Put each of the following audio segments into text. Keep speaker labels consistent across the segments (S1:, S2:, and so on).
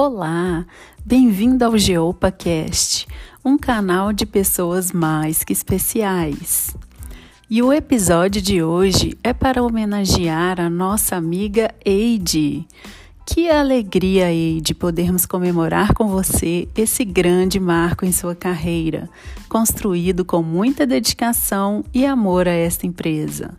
S1: Olá, bem-vindo ao GeopaCast, um canal de pessoas mais que especiais. E o episódio de hoje é para homenagear a nossa amiga Eide. Que alegria, Eide, podermos comemorar com você esse grande marco em sua carreira, construído com muita dedicação e amor a esta empresa.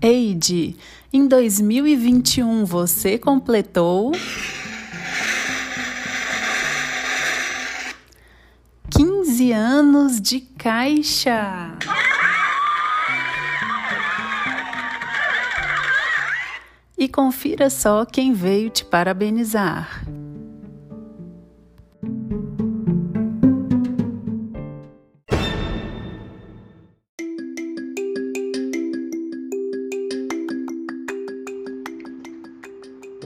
S1: Eide, em 2021 você completou 15 anos de caixa. E confira só quem veio te parabenizar.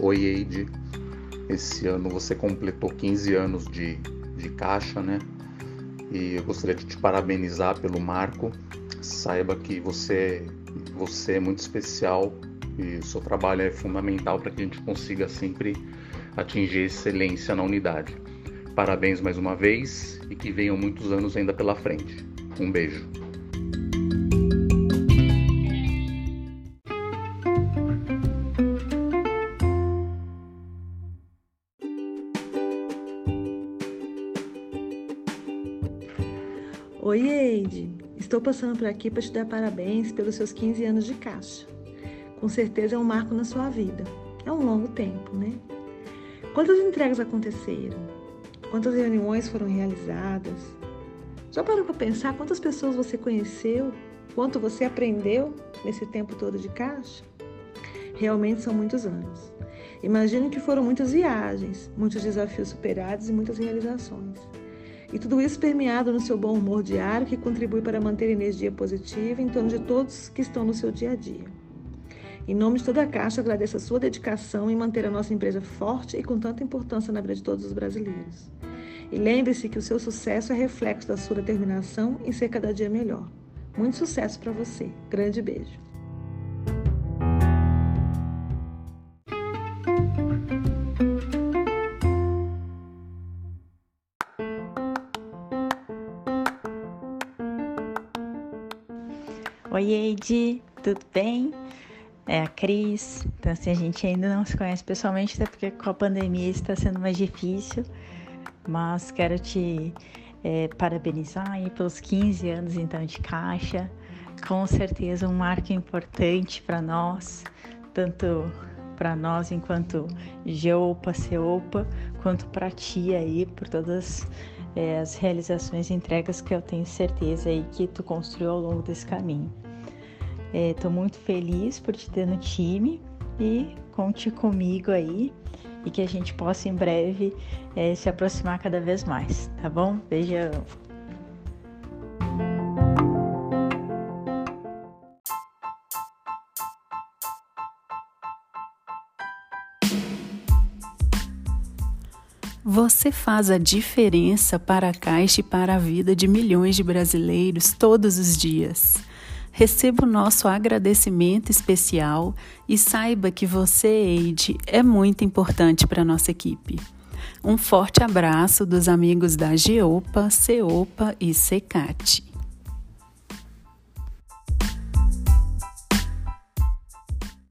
S2: Oi, Eide. Esse ano você completou 15 anos de, de caixa, né? E eu gostaria de te parabenizar pelo marco. Saiba que você, você é muito especial e o seu trabalho é fundamental para que a gente consiga sempre atingir excelência na unidade. Parabéns mais uma vez e que venham muitos anos ainda pela frente. Um beijo.
S3: Oi, Eide. Estou passando por aqui para te dar parabéns pelos seus 15 anos de caixa. Com certeza é um marco na sua vida. É um longo tempo, né? Quantas entregas aconteceram? Quantas reuniões foram realizadas? Já parou para pensar quantas pessoas você conheceu? Quanto você aprendeu nesse tempo todo de caixa? Realmente são muitos anos. Imagino que foram muitas viagens, muitos desafios superados e muitas realizações. E tudo isso permeado no seu bom humor diário, que contribui para manter energia positiva em torno de todos que estão no seu dia a dia. Em nome de toda a Caixa, agradeço a sua dedicação em manter a nossa empresa forte e com tanta importância na vida de todos os brasileiros. E lembre-se que o seu sucesso é reflexo da sua determinação em ser cada dia melhor. Muito sucesso para você. Grande beijo.
S4: Oi, Eide, tudo bem? É a Cris. Então, assim, a gente ainda não se conhece pessoalmente, até porque com a pandemia está sendo mais difícil. Mas quero te é, parabenizar pelos 15 anos, então, de caixa. Com certeza um marco importante para nós, tanto para nós enquanto Geopa, Ceopa, quanto para ti aí, por todas é, as realizações e entregas que eu tenho certeza aí que tu construiu ao longo desse caminho. Estou é, muito feliz por te ter no time e conte comigo aí e que a gente possa em breve é, se aproximar cada vez mais, tá bom? Beijão!
S1: Você faz a diferença para a Caixa e para a vida de milhões de brasileiros todos os dias. Receba o nosso agradecimento especial e saiba que você, Eide, é muito importante para a nossa equipe. Um forte abraço dos amigos da Geopa, Ceopa e Secate.